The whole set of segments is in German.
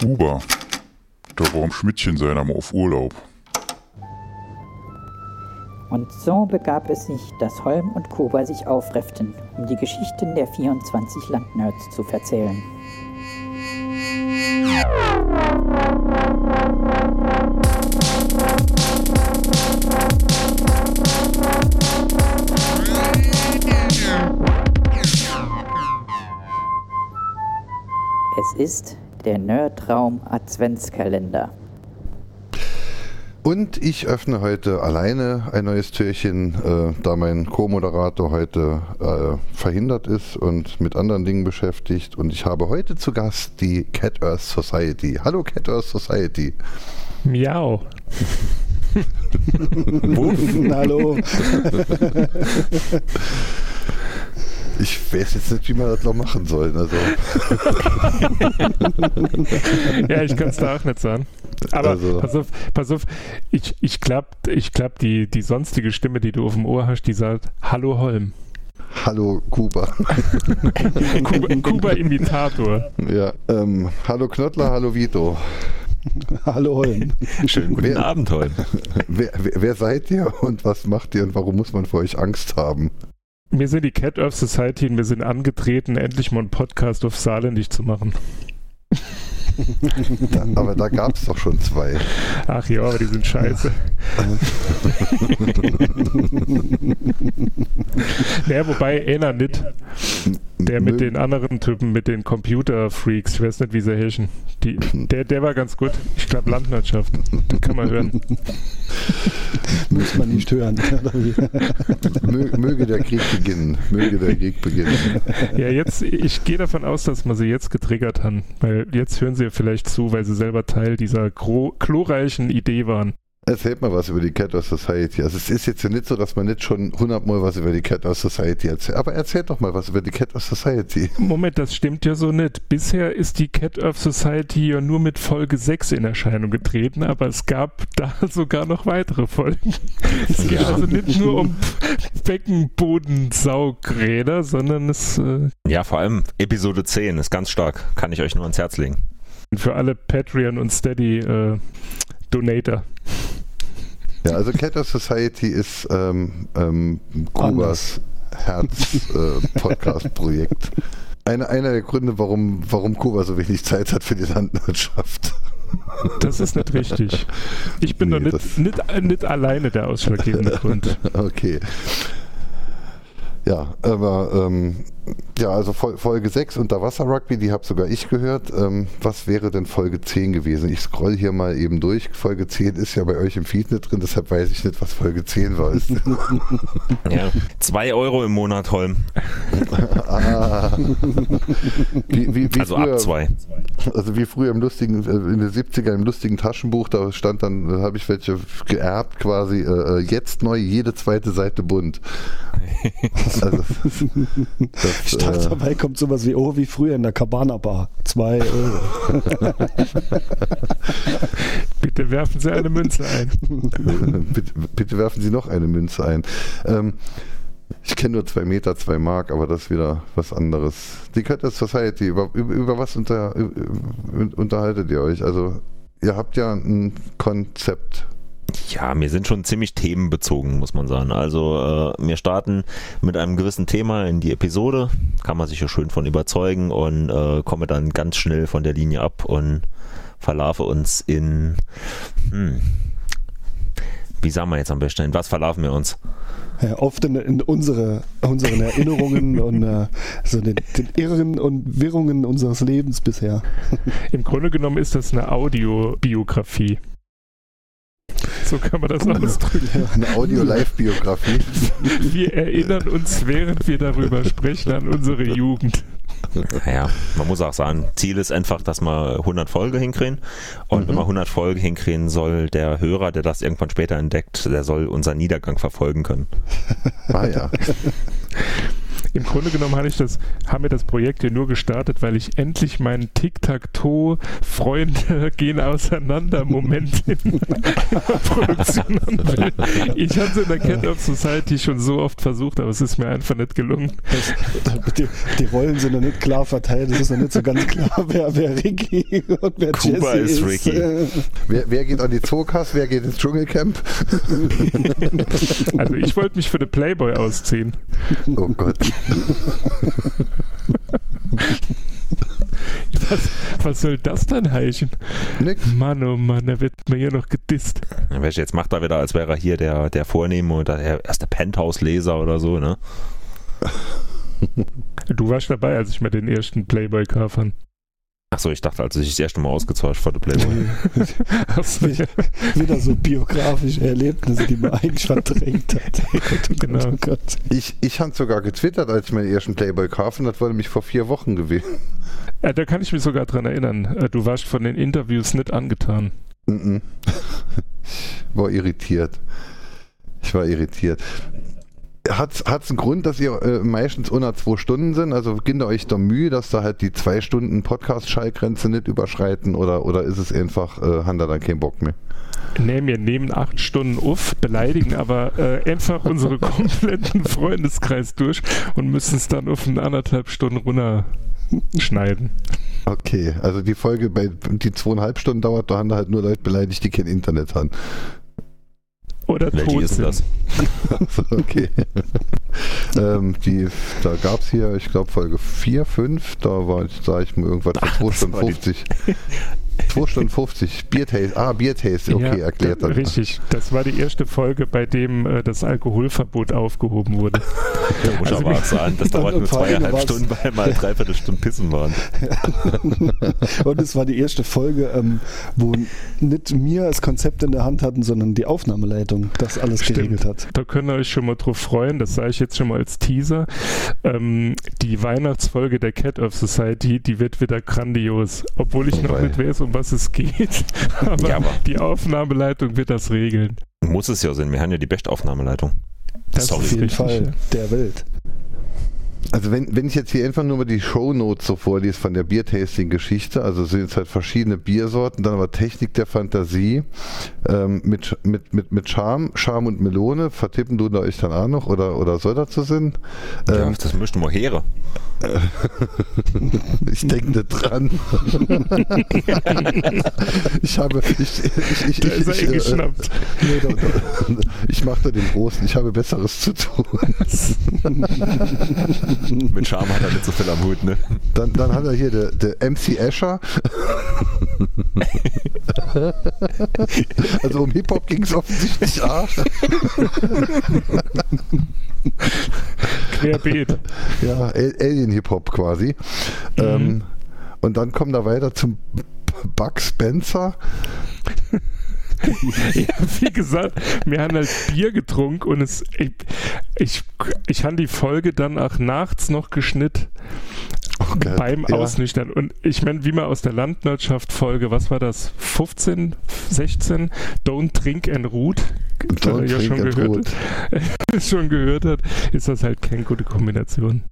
Kuba. Da war am Schmidtchen seiner mal auf Urlaub. Und so begab es sich, dass Holm und Kuba sich aufrefften, um die Geschichten der 24 Landnerds zu verzählen. Es ist der Nerdraum Adventskalender. Und ich öffne heute alleine ein neues Türchen, äh, da mein Co-Moderator heute äh, verhindert ist und mit anderen Dingen beschäftigt. Und ich habe heute zu Gast die Cat Earth Society. Hallo Cat Earth Society. Miau. Hallo. Ich weiß jetzt nicht, wie man das noch machen soll. Also. ja, ich kann es da auch nicht sagen. Aber also. pass auf, pass auf, ich, ich glaube, ich glaub, die, die sonstige Stimme, die du auf dem Ohr hast, die sagt Hallo Holm. Hallo Kuba. Kuba-Imitator. ja, ähm, hallo Knottler, hallo Vito. Hallo Holm. Schönen guten wer, Abend, Holm. Wer, wer, wer, seid ihr und was macht ihr und warum muss man vor euch Angst haben? Wir sind die Cat Earth Society und wir sind angetreten, endlich mal einen Podcast auf Saarländisch zu machen. Da, aber da gab es doch schon zwei. Ach ja, aber die sind scheiße. naja, wobei einer nicht. Der mit den anderen Typen, mit den Computer-Freaks, ich weiß nicht, wie sie. Die, der, der war ganz gut. Ich glaube, Landwirtschaft. Den kann man hören. Muss man nicht hören. Möge der Krieg beginnen. Möge der Krieg beginnen. Ja, jetzt, ich gehe davon aus, dass man sie jetzt getriggert haben, weil jetzt hören sie ja vielleicht zu, weil sie selber Teil dieser glorreichen Idee waren. Erzählt mal was über die Cat of Society. Also es ist jetzt ja nicht so, dass man nicht schon hundertmal was über die Cat of Society erzählt. Aber erzählt doch mal was über die Cat of Society. Moment, das stimmt ja so nicht. Bisher ist die Cat of Society ja nur mit Folge 6 in Erscheinung getreten, aber es gab da sogar noch weitere Folgen. Es geht also nicht nur um Beckenbodensaugräder, sondern es... Äh ja, vor allem Episode 10 ist ganz stark. Kann ich euch nur ans Herz legen. Für alle Patreon und Steady äh, Donator. Ja, also Ketter Society ist ähm, ähm, Kubas Herz-Podcast-Projekt. Äh, Eine, einer der Gründe, warum, warum Kuba so wenig Zeit hat für die Landwirtschaft. Das ist nicht richtig. Ich bin nee, doch nicht, nicht, nicht alleine der ausschlaggebende Grund. Okay. Ja, aber ähm, ja, also Folge 6 Unterwasser-Rugby, die habe sogar ich gehört. Ähm, was wäre denn Folge 10 gewesen? Ich scroll hier mal eben durch. Folge 10 ist ja bei euch im Feed nicht drin, deshalb weiß ich nicht, was Folge 10 war. ja, 2 Euro im Monat, Holm. ah. wie, wie, wie also früher, ab 2. Also wie früher im lustigen, äh, in den 70er im lustigen Taschenbuch, da stand dann, da habe ich welche geerbt quasi, äh, äh, jetzt neu, jede zweite Seite bunt. also, das, ich dachte, äh, dabei kommt sowas wie, oh, wie früher in der Cabana Bar. Zwei Euro. bitte werfen Sie eine Münze ein. bitte, bitte, werfen Sie noch eine Münze ein. Ähm, ich kenne nur zwei Meter, zwei Mark, aber das ist wieder was anderes. Die Cutters Society, über, über, über was unter, über, unterhaltet ihr euch? Also, ihr habt ja ein Konzept ja, wir sind schon ziemlich themenbezogen, muss man sagen. Also äh, wir starten mit einem gewissen Thema in die Episode, kann man sich ja schön von überzeugen und äh, komme dann ganz schnell von der Linie ab und verlaufe uns in, hm, wie sagen wir jetzt am besten, in was verlaufen wir uns? Ja, oft in, in unsere, unseren Erinnerungen und äh, so den, den, Irren und Wirrungen unseres Lebens bisher. Im Grunde genommen ist das eine Audiobiografie. So kann man das ausdrücken. Eine Audio-Live-Biografie. Wir erinnern uns, während wir darüber sprechen, an unsere Jugend. Ja, man muss auch sagen, Ziel ist einfach, dass wir 100 Folgen hinkriegen. Und mhm. wenn wir 100 Folgen hinkriegen, soll der Hörer, der das irgendwann später entdeckt, der soll unseren Niedergang verfolgen können. Ah ja. Im Grunde genommen hatte ich das, haben wir das Projekt hier nur gestartet, weil ich endlich meinen Tic-Tac-Toe-Freunde gehen auseinander Moment in der Produktion haben will. Ich hatte es in der Cat of Society schon so oft versucht, aber es ist mir einfach nicht gelungen. Das, die, die Rollen sind noch nicht klar verteilt. Es ist noch nicht so ganz klar, wer, wer Ricky und wer Kuba Jesse ist ist. Ricky. Äh, Wer, wer geht an die Zookas, wer geht ins Dschungelcamp? Also ich wollte mich für den Playboy ausziehen. Oh Gott. Was, was soll das dann heißen? Nix. Mann, oh Mann, da wird mir hier noch gedisst. Welche jetzt macht er wieder, als wäre er hier der, der Vornehme oder der erste Penthouse-Leser oder so, ne? Du warst dabei, als ich mir den ersten Playboy kaufen. Achso, ich dachte, als ich das erste Mal ausgezahlt vor der Playboy. Ja. wieder so biografische Erlebnisse, die man eigentlich verdrängt hat. Oh Gott, oh Genau. oh Gott. Ich, ich habe sogar getwittert, als ich meinen ersten Playboy kaufen. Das war nämlich vor vier Wochen gewesen. Äh, da kann ich mich sogar dran erinnern. Äh, Du warst von den Interviews nicht angetan. Mhm. Ich war irritiert. Ich war irritiert. Hat es einen Grund, dass ihr äh, meistens unter zwei Stunden sind? Also beginnt ihr euch da Mühe, dass da halt die zwei Stunden Podcast-Schallgrenze nicht überschreiten oder, oder ist es einfach, äh, haben da dann keinen Bock mehr? Nee, wir nehmen acht Stunden auf, beleidigen aber äh, einfach unsere kompletten Freundeskreis durch und müssen es dann auf eine anderthalb Stunden runterschneiden. Okay, also die Folge, bei, die zweieinhalb Stunden dauert, da haben da halt nur Leute beleidigt, die kein Internet haben. Oder Welche tot ist sind. das? Okay. ähm, die, da gab es hier, ich glaube, Folge 4, 5, da war, sag ich mal, irgendwas Ach, von 2 das Stunden war die- 50. 2 Stunden 50. Biertaste, ah, Biertaste, okay, Ja, erklärt dann. Richtig, das war die erste Folge, bei dem äh, das Alkoholverbot aufgehoben wurde. Ja, muss Also aber auch sagen, das dauert nur zweieinhalb war's- Stunden, weil mal dreiviertel Stunden pissen waren. Und es war die erste Folge, ähm, wo nicht wir das Konzept in der Hand hatten, sondern die Aufnahmeleitung das alles Stimmt. geregelt hat. Da könnt ihr euch schon mal drauf freuen, das sage ich jetzt schon mal als Teaser. Ähm, die Weihnachtsfolge der Cat of Society, die wird wieder grandios. Obwohl ich noch Wobei- nicht weiß, um was es geht. Aber, Ja, aber- die Aufnahmeleitung wird das regeln. Muss es ja sein, wir haben ja die beste Aufnahmeleitung. Das Sorry. Auf ist jeden Fall der Welt. Also wenn, wenn ich jetzt hier einfach nur mal die Shownotes so vorlese von der Biertasting-Geschichte, also sind jetzt halt verschiedene Biersorten, dann aber Technik der Fantasie ähm, mit, mit, mit, mit Charme, Charme und Melone, vertippen du da euch dann auch noch oder, oder soll dazu sind? Ja, Ähm, das möchten wir her. ich denke nicht dran. ich habe, ich, ich, ich, er ich, eh äh, geschnappt. nee, da, da, ich mache da den Großen, ich habe Besseres zu tun. Mit Charme hat er nicht so viel am Hut, ne? Dann, dann hat er hier der, der MC Escher. also um Hip-Hop ging es offensichtlich auch. Querbeet. Ja, Al- Alien-Hip-Hop quasi. Ähm, und dann kommen wir weiter zum Buck Spencer. Ja, wie gesagt, wir haben halt Bier getrunken und es, ich, ich, ich habe die Folge dann auch nachts noch geschnitten Oh Gott, beim ja. Ausnüchtern. Und ich meine, wie man aus der Landwirtschaft-Folge, was war das, 15, 16, Don't Drink and Root, Don't ja drink schon and gehört, root. schon gehört hat, ist das halt keine gute Kombination.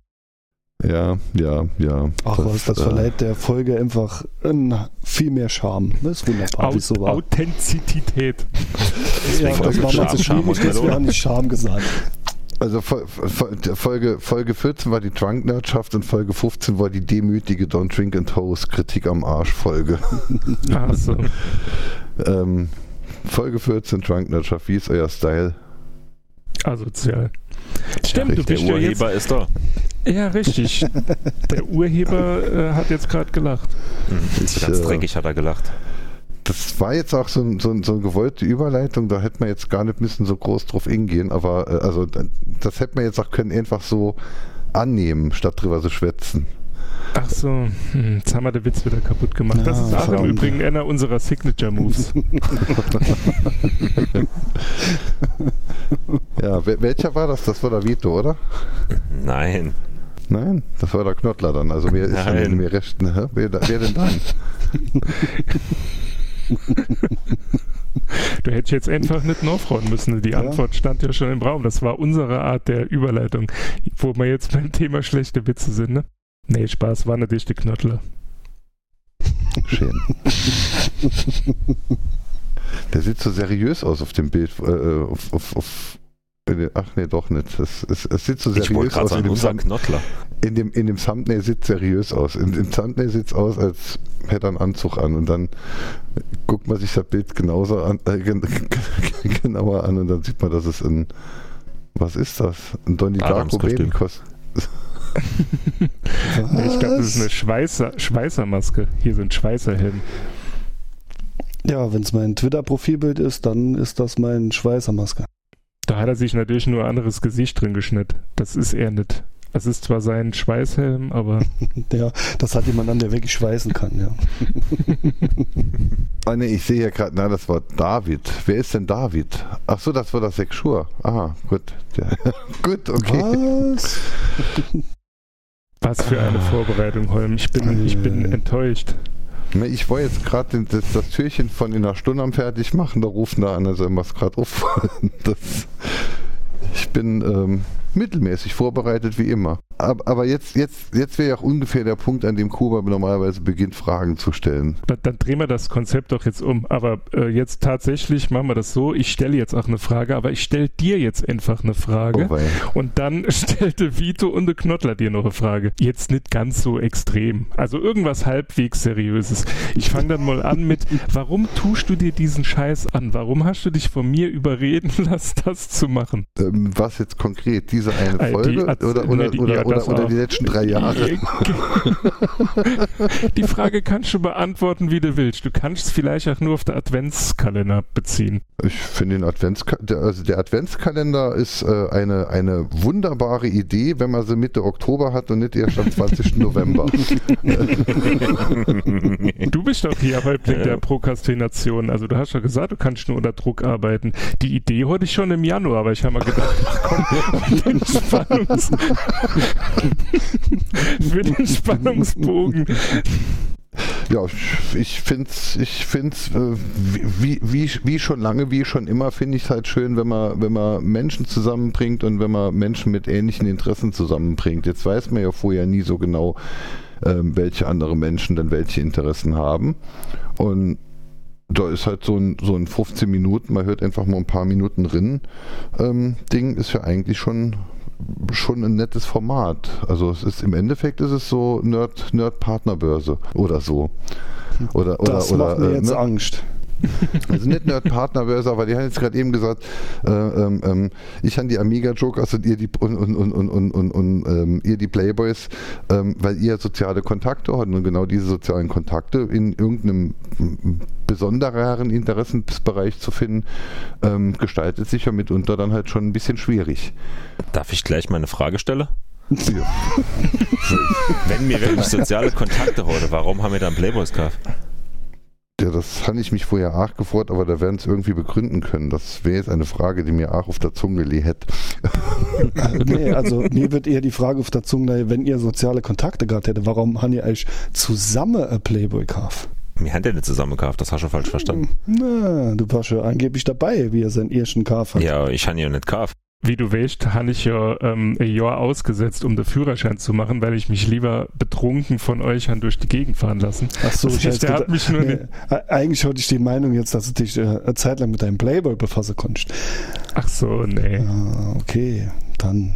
Ja, ja, ja. Ach was, das äh, verleiht der Folge einfach ein, viel mehr Charme. Das ist wunderbar, wie es so war. Authentizität. Ja, das war mal zu schwierig, wir Melone. haben nicht Charme gesagt. Also Fol- Fol- Folge, Folge 14 war die Drunk-Nerdschaft und Folge 15 war die demütige Don't Drink and Toast Kritik am Arsch Folge. Ach so. ähm, Folge 14 Drunk-Nerdschaft, wie ist euer Style? Asozial. Stimmt, du richtig. Der bist ja jetzt. Urheber ist da. Ja, richtig. Der Urheber äh, hat jetzt gerade gelacht. Mhm. Ich, Ganz äh, dreckig hat er gelacht. Das war jetzt auch so, ein- so, ein- so eine gewollte Überleitung, da hätte man jetzt gar nicht müssen so groß drauf hingehen, aber äh, also das hätte man jetzt auch können einfach so annehmen, statt drüber zu schwätzen. Ach so, hm, jetzt haben wir den Witz wieder kaputt gemacht. das Ja, ist auch im. Übrigen einer unserer Signature Moves. Ja, wel- welcher war das? Das war der Vito, oder? Nein. Nein, das war der Knottler dann. Also wer ist Nein. dann mir recht? Ne? Wer, da- wer denn dann? Du hättest jetzt einfach nicht nachfragen müssen. Die Ja. Antwort stand ja schon im Raum. Das war unsere Art der Überleitung, wo wir jetzt beim Thema schlechte Witze sind, ne? Nee, Spaß, war eine dichte Knottler. Schön. Der sieht so seriös aus auf dem Bild. Äh, auf, auf, auf, ach nee, doch nicht. Es, es, es sieht so Ich wollte seriös gerade aus. In sagen, dem, Thumb- Knottler. in, dem, in dem Thumbnail sieht seriös aus. In dem Thumbnail sieht es aus, als hätte er einen Anzug an. Und dann guckt man sich das Bild genauso an, äh, gen, genauer an und dann sieht man, dass es ein. Was ist das? Ein Donnie Darko. Nee, ich glaube, das ist eine? Schweißer, Schweißermaske. Hier sind Schweißerhelden. Ja, wenn es mein Twitter-Profilbild ist, dann ist das mein Schweißermaske. Da hat er sich natürlich nur ein anderes Gesicht drin geschnitten. Das ist er nicht. Es ist zwar sein Schweißhelm, aber Ja, das hat jemand an, der wirklich schweißen kann, ja. Ah, nee, ich sehe hier gerade, na, das war David. Wer ist denn David? Ach so, das war das Sexuur. Aha, gut. Der, gut, okay. Was? was für eine Vorbereitung, Holm. Ich bin, ich bin Äh. Enttäuscht. Ne, Ich war jetzt gerade das, das Türchen von in einer Stunde am fertig machen, da rufen da also was gerade auf. Das, ich bin ähm, mittelmäßig vorbereitet wie immer. Aber, jetzt, jetzt, jetzt wäre ja auch ungefähr der Punkt, an dem Kuba normalerweise beginnt, Fragen zu stellen. Dann, dann drehen wir das Konzept doch jetzt um. Aber äh, jetzt tatsächlich machen wir das so. Ich stelle jetzt auch eine Frage, aber ich stelle dir jetzt einfach eine Frage. Oh. Und dann stellte Vito und der Knottler dir noch eine Frage. Jetzt nicht ganz so extrem. Also irgendwas halbwegs Seriöses. Ich fange dann mal an mit, warum tust du dir diesen Scheiß an? Warum hast du dich von mir überreden lassen, das zu machen? ähm, was jetzt konkret? Diese eine Äh, die Folge Ad- oder, nee, oder, die- oder, ja, oder, oder die letzten drei Jahre? Die Frage kannst du beantworten, wie du willst. Du kannst es vielleicht auch nur auf den Adventskalender beziehen. Ich finde den Adventskalender, der, also der Adventskalender ist äh, eine, eine wunderbare Idee, wenn man sie Mitte Oktober hat und nicht erst am 20. November. Du bist doch hier Häuptling der Prokrastination. Also du hast ja gesagt, du kannst nur unter Druck arbeiten. Die Idee hatte ich schon im Januar, aber ich habe mir gedacht, ach komm, Spannungs für den Spannungsbogen. Ja, ich finde es, ich find's, äh, wie, wie, wie schon lange, wie schon immer, finde ich es halt schön, wenn man, wenn man Menschen zusammenbringt und wenn man Menschen mit ähnlichen Interessen zusammenbringt. Jetzt weiß man ja vorher nie so genau, ähm, welche andere Menschen denn welche Interessen haben. Und da ist halt so ein, so ein 15 Minuten, man hört einfach mal ein paar Minuten drin, ähm, Ding ist ja eigentlich schon schon ein nettes Format. Also es ist im Endeffekt ist es so Nerd Nerd Partnerbörse oder so. Oder oder Das oder macht mir äh, jetzt ne? Angst. also nicht Nerd Partnerbörse, aber die haben jetzt gerade eben gesagt, äh, ähm, ähm, ich habe die Amiga Jokers und ihr die und, und, und, und, und, und, ähm, ihr die Playboys, ähm, weil ihr soziale Kontakte habt und genau diese sozialen Kontakte in irgendeinem besondereren Interessensbereich zu finden, ähm, gestaltet sich ja mitunter dann halt schon ein bisschen schwierig. Darf ich gleich mal eine Frage stellen? Ja. Wenn mir wirklich soziale Kontakte heute, warum haben wir dann Playboys gekauft? Ja, das habe ich mich vorher auch gefragt, aber da werden es irgendwie begründen können. Das wäre jetzt eine Frage, die mir auch auf der Zunge liegt. nee, also mir wird eher die Frage auf der Zunge, wenn ihr soziale Kontakte gehabt hättet, warum haben ihr euch zusammen ein Playboy gekauft? Wir haben ja nicht zusammen gekauft, das hast du falsch verstanden. Na, du warst ja angeblich dabei, wie er seinen ersten Kauf hat. Ja, ich habe ja nicht gekauft. Wie du weißt, habe ich ja ähm, ein Jahr ausgesetzt, um den Führerschein zu machen, weil ich mich lieber betrunken von euch an durch die Gegend fahren lassen. Ach so, Das ich heißt, der hat mich nur nee, e- Eigentlich hatte ich die Meinung jetzt, dass du dich äh, eine Zeit lang mit deinem Playboy befassen konntest. Ach so, nee, Ah, okay, dann.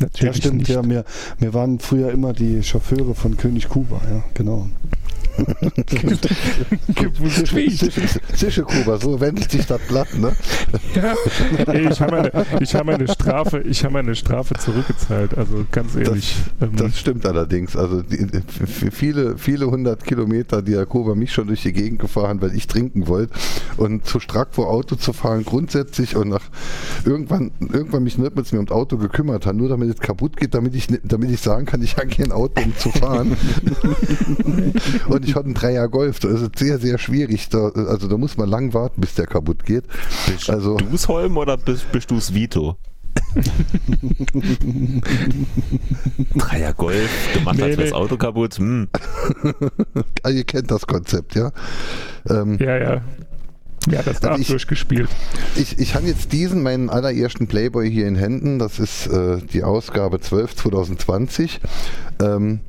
Ja, natürlich stimmt, nicht. ja, wir, wir waren früher immer die Chauffeure von König Kuba, ja, genau. Gewusst wie. Sicher, Kuba, so wendet sich das Blatt, ne? Ja, ey, ich habe meine, ich hab meine Strafe, ich habe meine Strafe zurückgezahlt. Also ganz ehrlich. ähm, Das stimmt allerdings. Also die, viele, viele hundert Kilometer, die Herr Kuba mich schon durch die Gegend gefahren, weil ich trinken wollte. Und zu strack vor Auto zu fahren grundsätzlich und nach irgendwann, irgendwann mich nicht mit mir ums Auto gekümmert hat, nur damit es kaputt geht, damit ich, damit ich sagen kann, ich habe kein Auto, um zu fahren. und ich hatte einen Dreier Golf. Das ist sehr, sehr schwierig. Da, also da muss man lang warten, bis der kaputt geht. Bist Also- du's Holm oder bist, bist du's Vito? Dreier Golf, gemacht Nee, hat das nee. Auto kaputt. Hm. Ah, ihr kennt das Konzept, ja? Ähm, Ja, ja. Ja, das darf ich- durchgespielt. Ich, ich habe jetzt diesen, meinen allerersten Playboy hier in Händen. Das ist äh, die Ausgabe 12 2020. Ähm,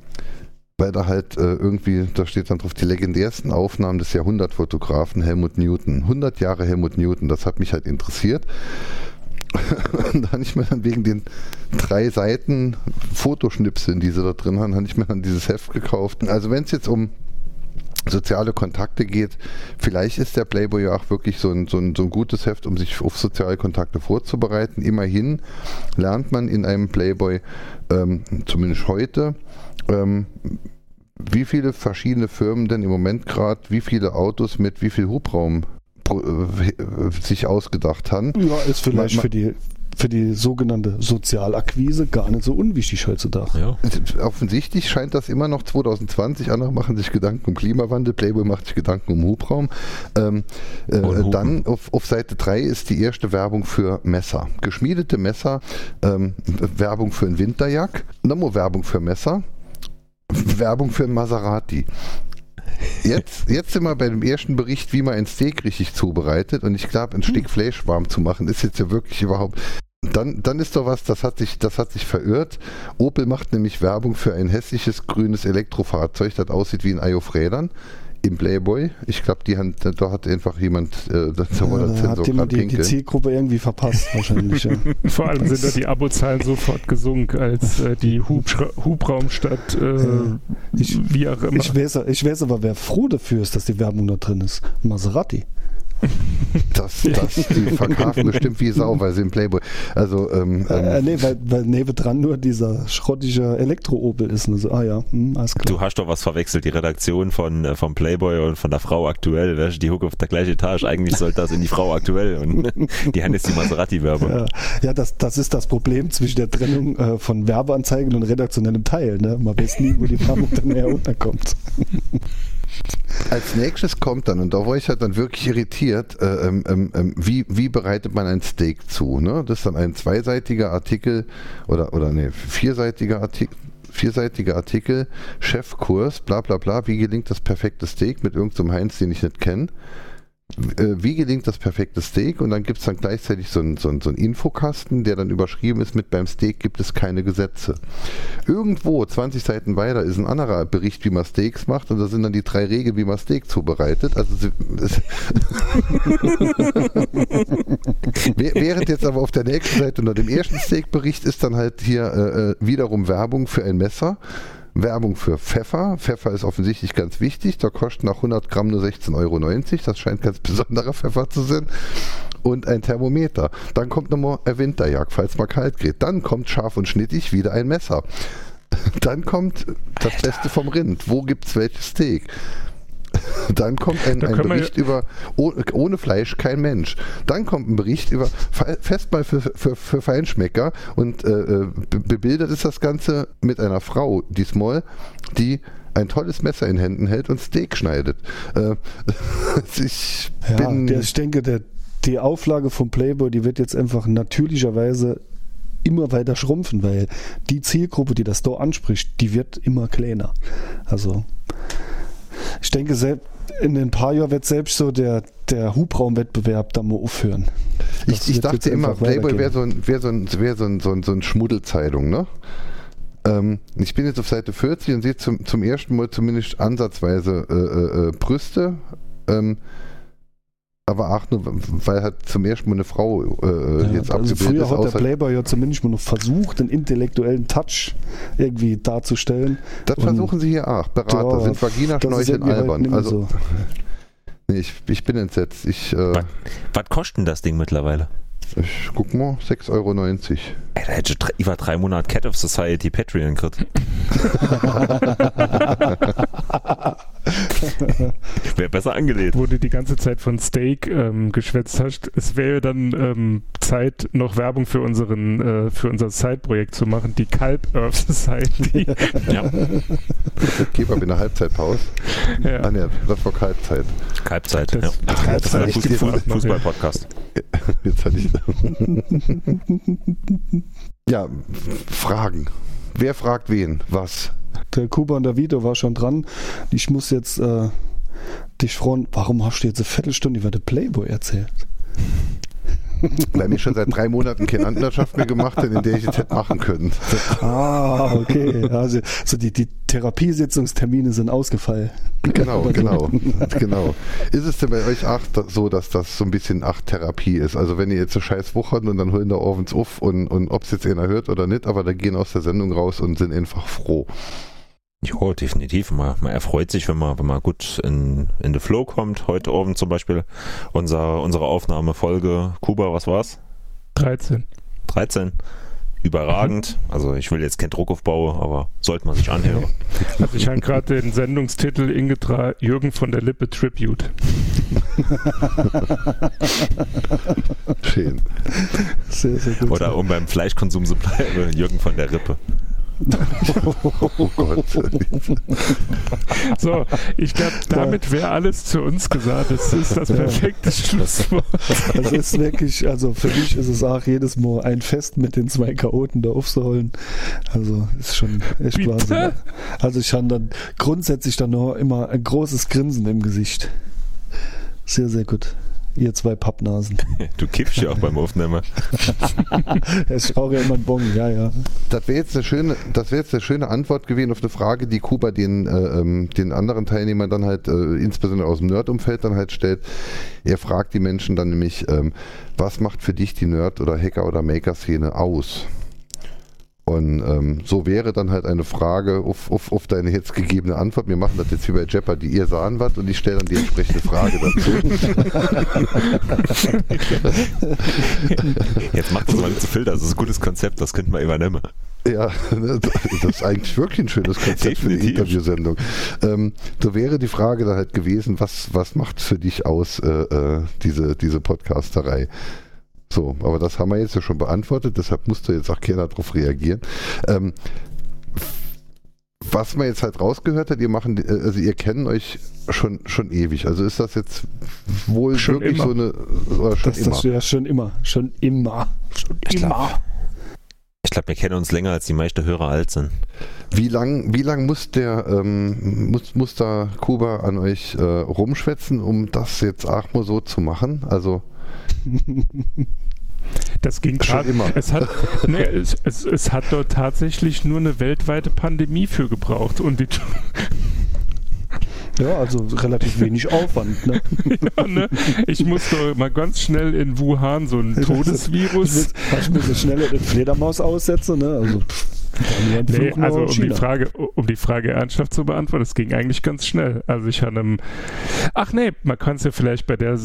weil da halt äh, irgendwie, da steht dann drauf, die legendärsten Aufnahmen des Jahrhundertfotografen Helmut Newton. 100 Jahre Helmut Newton, das hat mich halt interessiert. Und da habe ich mir dann wegen den drei Seiten Fotoschnipseln, die sie da drin haben, habe ich mir dann dieses Heft gekauft. Also wenn es jetzt um soziale Kontakte geht, vielleicht ist der Playboy ja auch wirklich so ein, so, ein, so ein gutes Heft, um sich auf soziale Kontakte vorzubereiten. Immerhin lernt man in einem Playboy, ähm, zumindest heute, ähm, wie viele verschiedene Firmen denn im Moment gerade, wie viele Autos mit wie viel Hubraum äh, sich ausgedacht haben. Ja, ist vielleicht Ma- ma- für die, für die sogenannte Sozialakquise gar nicht so unwichtig heutzutage. Ja. Offensichtlich scheint das immer noch 2020. Andere machen sich Gedanken um Klimawandel, Playboy macht sich Gedanken um Hubraum. Ähm, äh, dann auf, auf Seite 3 ist die erste Werbung für Messer. Geschmiedete Messer, ähm, Werbung für einen Winterjack, nochmal Werbung für Messer, Werbung für einen Maserati. Jetzt, jetzt sind wir bei dem ersten Bericht, wie man ein Steak richtig zubereitet. Und ich glaube, ein Stück Fleisch warm zu machen, ist jetzt ja wirklich überhaupt. Dann, dann ist doch was, das hat, sich, das hat sich verirrt. Opel macht nämlich Werbung für ein hässliches grünes Elektrofahrzeug, das aussieht wie ein Ei auf Rädern. Im Playboy. Ich glaube, die haben, da hat einfach jemand, äh, da Ja, war der da hat jemand die, die. Zielgruppe irgendwie verpasst, wahrscheinlich. Ja. Vor allem sind da die Abozahlen sofort gesunken, als äh, die Hubschra Hubraumstadt, äh, Ja. Ich- wie auch immer. Ich weiß, ich weiß aber, wer froh dafür ist, dass die Werbung da drin ist. Maserati. Das, das, die verkaufen bestimmt wie Sau, weil sie im Playboy. Also, ähm, Äh, ähm, nee, weil, weil nebendran nur dieser schrottige Elektro-Opel ist. Und so, ah ja, hm, alles klar. Du hast doch was verwechselt, die Redaktion von, äh, vom Playboy und von der Frau aktuell. Weißt, die Hucke auf der gleichen Etage. Eigentlich sollte das in die Frau aktuell und die haben jetzt die Maserati-Werbung. Ja, ja das, das ist das Problem zwischen der Trennung äh, von Werbeanzeigen und redaktionellem Teil. Ne? Man weiß nie, wo die Werbung dann näher unterkommt. Als nächstes kommt dann, und da war ich halt dann wirklich irritiert, äh, ähm, ähm, ähm, wie, wie bereitet man ein Steak zu? Ne? Das ist dann ein zweiseitiger Artikel oder, oder nee, vierseitiger Artikel. Vierseitiger Artikel, Chefkurs, bla bla bla, wie gelingt das perfekte Steak mit irgendeinem Heinz, den ich nicht kenne. Äh, Wie gelingt das perfekte Steak? Und dann gibt es dann gleichzeitig so einen so so einen Infokasten, der dann überschrieben ist mit beim Steak gibt es keine Gesetze. Irgendwo, 20 Seiten weiter, ist ein anderer Bericht, wie man Steaks macht und da sind dann die drei Regeln, wie man Steak zubereitet. Also Während jetzt aber auf der nächsten Seite unter dem ersten Steak-Bericht ist dann halt hier äh, äh, wiederum Werbung für ein Messer. Werbung für Pfeffer. Pfeffer ist offensichtlich ganz wichtig. Da kostet nach 100 Gramm nur 16,90 Euro. Das scheint ganz besonderer Pfeffer zu sein. Und ein Thermometer. Dann kommt nochmal ein Winterjagd, falls mal kalt geht. Dann kommt scharf und schnittig wieder ein Messer. Dann kommt das Beste vom Rind. Wo gibt's welches Steak? Dann kommt ein, Da ein wir- Bericht über oh, ohne Fleisch kein Mensch. Dann kommt ein Bericht über Fe- Festmahl für, für, für Feinschmecker und äh, äh, be- bebildert ist das Ganze mit einer Frau diesmal, die ein tolles Messer in Händen hält und Steak schneidet. Äh, ich Ja, bin der, ich denke, der, die Auflage vom Playboy, die wird jetzt einfach natürlicherweise immer weiter schrumpfen, weil die Zielgruppe, die das da anspricht, die wird immer kleiner. Also ich denke, selbst in ein paar Jahren wird selbst so der, der Hubraumwettbewerb da mal aufhören. Das Ich, ich dachte immer, Playboy wäre so ein, wär so ein, wär so ein, so ein, so ein Schmuddelzeitung, ne? Ähm, ich bin jetzt auf Seite 40 und sehe zum, zum ersten Mal zumindest ansatzweise äh, äh, äh, Brüste. Ähm, aber auch nur, weil halt zum ersten Mal eine Frau äh, Ja, jetzt also abgebildet früher ist. hat der Playboy ja zumindest mal noch versucht, den intellektuellen Touch irgendwie darzustellen. das und- versuchen sie hier auch. Berater Ja, sind Vagina, Das ist Schnorcheln, irgendwie halt albern. mehr also, so. nee, ich, ich bin entsetzt. Ich, äh, Was, was kostet denn das Ding mittlerweile? ich guck mal, 6,90 Euro. Ey, da hätte ich drei- über drei Monate Cat of Society Patreon gekriegt. Wäre besser angelegt. wo du die ganze Zeit von Steak ähm, geschwätzt hast, es wäre dann ähm, Zeit, noch Werbung für unseren äh, für unser Side-Projekt zu machen, die Kalb Earth Society. Ja, mal in der Halbzeitpause. Ah, ja. ne, das war Halbzeit. Kalbzeit. Das- ja. das Das ist ein Halbzeit Fußball- gibt's auch noch, ja. Fußball-Podcast. Jetzt hatte ich. ja, Fragen. Wer fragt wen? Was? Der Kuba und der Vito war schon dran. Ich muss jetzt äh, dich fragen, warum hast du jetzt eine Viertelstunde über den Playboy erzählt? Weil ich schon seit drei Monaten keine Antnerschaft mehr gemacht habe, in der ich es hätte machen können. Ah, okay. Also, also die, die Therapiesitzungstermine sind ausgefallen. Genau, genau, genau. Ist es denn bei euch auch so, dass das so ein bisschen acht Therapie ist? Also wenn ihr jetzt so scheiß wuchert und dann holen da abends auf und, und ob es jetzt einer hört oder nicht, aber da gehen aus der Sendung raus und sind einfach froh. Ja, definitiv. Man, man erfreut sich, wenn man, wenn man gut in, in the Flow kommt. Heute Abend zum Beispiel unser, unsere Aufnahmefolge Kuba, was war's? 13. 13. Überragend. Also ich will jetzt keinen Druck aufbauen, aber sollte man sich anhören. Also ich habe gerade den Sendungstitel Ingetra Jürgen von der Lippe Tribute. Schön. Sehr, sehr gut. Oder um beim Fleischkonsum zu bleiben, Jürgen von der Rippe. Oh Gott. So, ich glaube, damit wäre alles zu uns gesagt. Das ist das perfekte Schlusswort. Das ist wirklich, also für mich ist es auch jedes Mal ein Fest mit den zwei Chaoten da aufzuholen. Also ist schon echt Bitte? Wahnsinn. Also ich habe dann grundsätzlich dann noch immer ein großes Grinsen im Gesicht. Sehr, sehr gut. Ihr zwei Pappnasen. Du kippst ja auch beim Aufnehmen. Ich rauche ja immer einen Bon, ja, ja. Das wäre jetzt eine schöne, das wäre jetzt eine schöne Antwort gewesen auf eine Frage, die Kuba den, äh, ähm, den anderen Teilnehmern dann halt, äh, insbesondere aus dem Nerd-Umfeld dann halt stellt. Er fragt die Menschen dann nämlich, ähm, was macht für dich die Nerd- oder Hacker- oder Maker-Szene aus? Und ähm, so wäre dann halt eine Frage auf, auf, auf deine jetzt gegebene Antwort. Wir machen das jetzt wie bei Jeopardy. Ihr sahen was und ich stelle dann die entsprechende Frage dazu. Jetzt macht das mal nicht zu viel, das ist ein gutes Konzept, das könnten wir übernehmen. Ja, das ist eigentlich wirklich ein schönes Konzept für die. Interviewsendung. Ähm, so wäre die Frage da halt gewesen, was, was macht für dich aus äh, äh, diese, diese Podcasterei? So, aber das haben wir jetzt ja schon beantwortet, deshalb musste jetzt auch keiner darauf reagieren. Ähm, was man jetzt halt rausgehört hat, ihr machen, also ihr kennt euch schon, schon ewig. Also ist das jetzt wohl Schon wirklich immer. so eine, oder schon Das, immer? das ja schon immer. Schon immer. Schon Ich glaub- immer. Ich glaube, wir kennen uns länger, als die meisten Hörer alt sind. Wie lang, wie lang muss der, ähm, muss, muss da Kuba an euch äh, rumschwätzen, um das jetzt auch mal so zu machen? Also Das ging Schon gerade. immer. Es hat, nee, es, es, es hat dort tatsächlich nur eine weltweite Pandemie für gebraucht. Und die, Ja, also relativ wenig Aufwand. Ne? ja, ne? Ich musste mal ganz schnell in Wuhan so ein Todesvirus. Ich muss so schneller den Fledermaus aussetzen. Ne? Also, pff, Nee, also um die. Frage, um die Frage ernsthaft zu beantworten, es ging eigentlich ganz schnell. Also ich hatte einem, ach nee, man kann es ja vielleicht bei der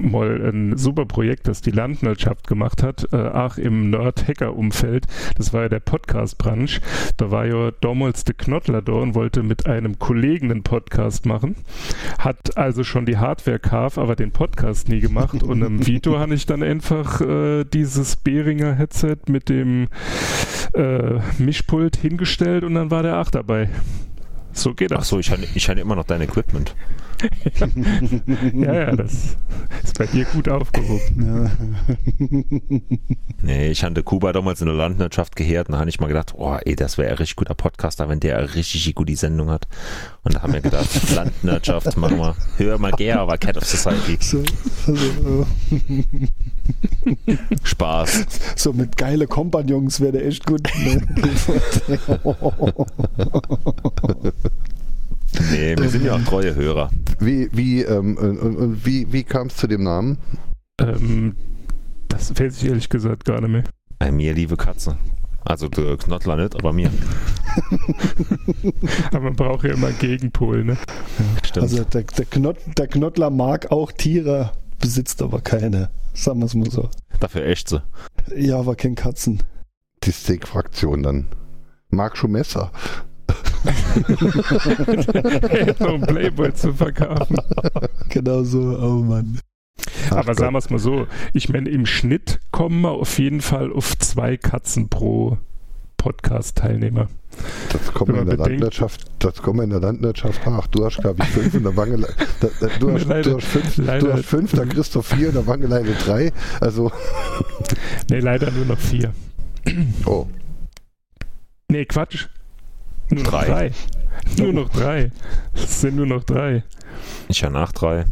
mal ein super Projekt, das die Landwirtschaft gemacht hat, äh, auch im Nerd-Hacker-Umfeld, das war ja der Podcast-Branch, da war ja damals der Knottler da und wollte mit einem Kollegen einen Podcast machen, hat also schon die Hardware gekauft, aber den Podcast nie gemacht und im Vito habe ich dann einfach äh, dieses Behringer Headset mit dem äh, Mischpult hingestellt und dann war der Ach dabei. So geht das. so, ich hatte, ich hatte immer noch dein Equipment. Ja, ja, das ist bei dir gut aufgehoben. Ja. Nee, ich hatte Kuba damals in der Landwirtschaft gehört und da habe ich mal gedacht, oh ey, das wäre ein richtig guter Podcaster, wenn der eine richtig gute Sendung hat. Und da haben wir gedacht, Landwirtschaft, machen wir, hör mal gerne, aber Cat of Society. So, also, Spaß. äh, so mit geile Kompagnons wäre der echt gut. Ne? Nee, wir sind ja auch treue Hörer. wie, wie, ähm, und, und, und wie, wie kam es zu dem Namen? Ähm, das weiß ich ehrlich gesagt gar nicht mehr. Bei mir liebe Katze. Also der Knottler nicht, aber mir. Aber man braucht ja immer Gegenpol, ne? Stimmt. Also der, der, Knott, der Knottler mag auch Tiere, besitzt aber keine. Sagen wir es mal so. Dafür echt so. Ja, aber kein Katzen. Die Steak-Fraktion dann. Mark Messer. Einen Playboy zu verkaufen. Genau so, oh Mann. Aber sagen wir es mal so, ich meine, im Schnitt kommen wir auf jeden Fall auf zwei Katzen pro Podcast-Teilnehmer. Das kommen in der bedenkt- Landwirtschaft, das kommen in der Landwirtschaft, ach, du hast, glaube ich, fünf in der Wangeleine. Da, da, du, hast, Leider- du, hast fünf, leider- du hast fünf, da kriegst du vier in der Wangeleine drei. Also, Nee, leider nur noch vier. oh, Nee, Quatsch. Nur noch Drei. drei. Nur noch drei. Es sind nur noch drei. Ich ja nach drei.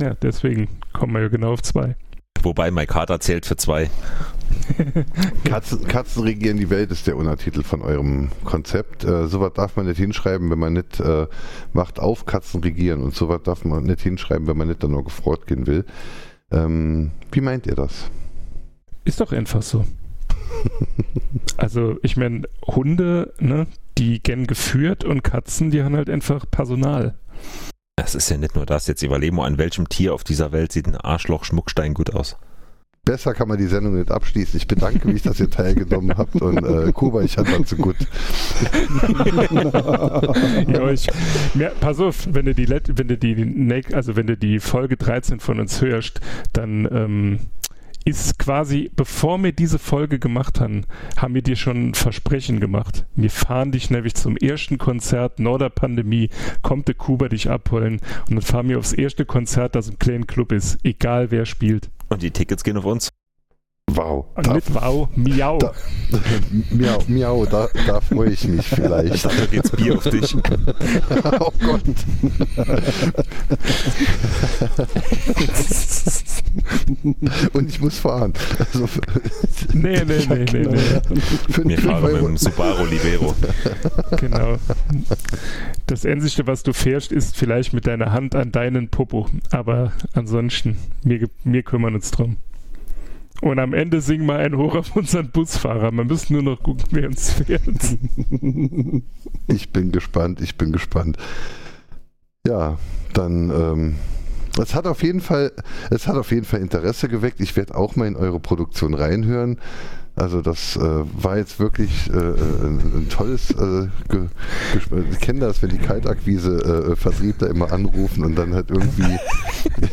Ja, deswegen kommen wir ja genau auf zwei. Wobei Mike Carter zählt für zwei. Katzen, Katzen regieren die Welt ist der Untertitel von eurem Konzept. Äh, sowas darf man nicht hinschreiben, wenn man nicht äh, macht auf Katzen regieren und sowas darf man nicht hinschreiben, wenn man nicht dann nur gefreut gehen will. Ähm, wie meint ihr das? Ist doch einfach so. Also, ich meine, Hunde, ne, die gern geführt und Katzen, die haben halt einfach Personal. Es ist ja nicht nur das. Jetzt überlegen wir, an welchem Tier auf dieser Welt sieht ein Arschloch-Schmuckstein gut aus. Besser kann man die Sendung nicht abschließen. Ich bedanke mich, dass ihr teilgenommen habt und äh, Kuba, ich hatte zu gut. ja, ich, mir, pass auf, wenn du die, wenn du die, also wenn du die Folge 13 von uns hörst, dann ähm, ist quasi, bevor wir diese Folge gemacht haben, haben wir dir schon ein Versprechen gemacht. Wir fahren dich nämlich zum ersten Konzert nach der Pandemie, kommt der Kuba dich abholen und dann fahren wir aufs erste Konzert, das im kleinen Club ist, egal wer spielt. Und die Tickets gehen auf uns. Wow. Und mit Wow, Miau. da- miau, miau, da, da freue ich mich vielleicht. Dafür geht's Bier auf dich. oh Gott. Und ich muss fahren. Also für, Nee, nee, nee, nee, nee. für Wir fahren mit dem Subaru Libero. Genau. Das Einzige, was du fährst, ist vielleicht mit deiner Hand an deinen Popo. Aber ansonsten, wir, wir kümmern uns drum. Und am Ende singen wir einen hoch auf unseren Busfahrer. Wir müssen nur noch gucken, wer uns fährt. Ich bin gespannt, ich bin gespannt. Ja, dann ähm, es hat auf jeden Fall, es hat auf jeden Fall Interesse geweckt. Ich werde auch mal in eure Produktion reinhören. Also das äh, war jetzt wirklich äh, ein, ein tolles äh, Gesp- Ich kenne das, wenn die Kaltakquise äh, Vertriebler immer anrufen und dann halt irgendwie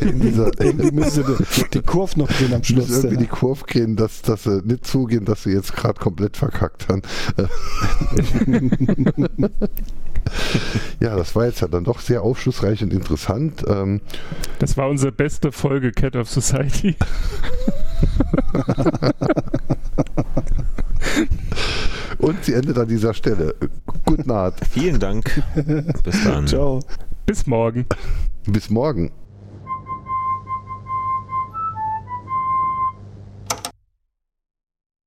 in dieser sie die, die Kurve noch drehen am müssen Schluss. irgendwie die Ja. Kurve kriegen, dass, dass sie nicht zugehen, dass sie jetzt gerade komplett verkackt haben. ja, das war jetzt ja dann doch sehr aufschlussreich und interessant. Ähm, Das war unsere beste Folge Cat of Society. und sie endet an dieser Stelle. Gute Nacht. Vielen Dank. Bis dann. Ciao. Bis morgen. Bis morgen.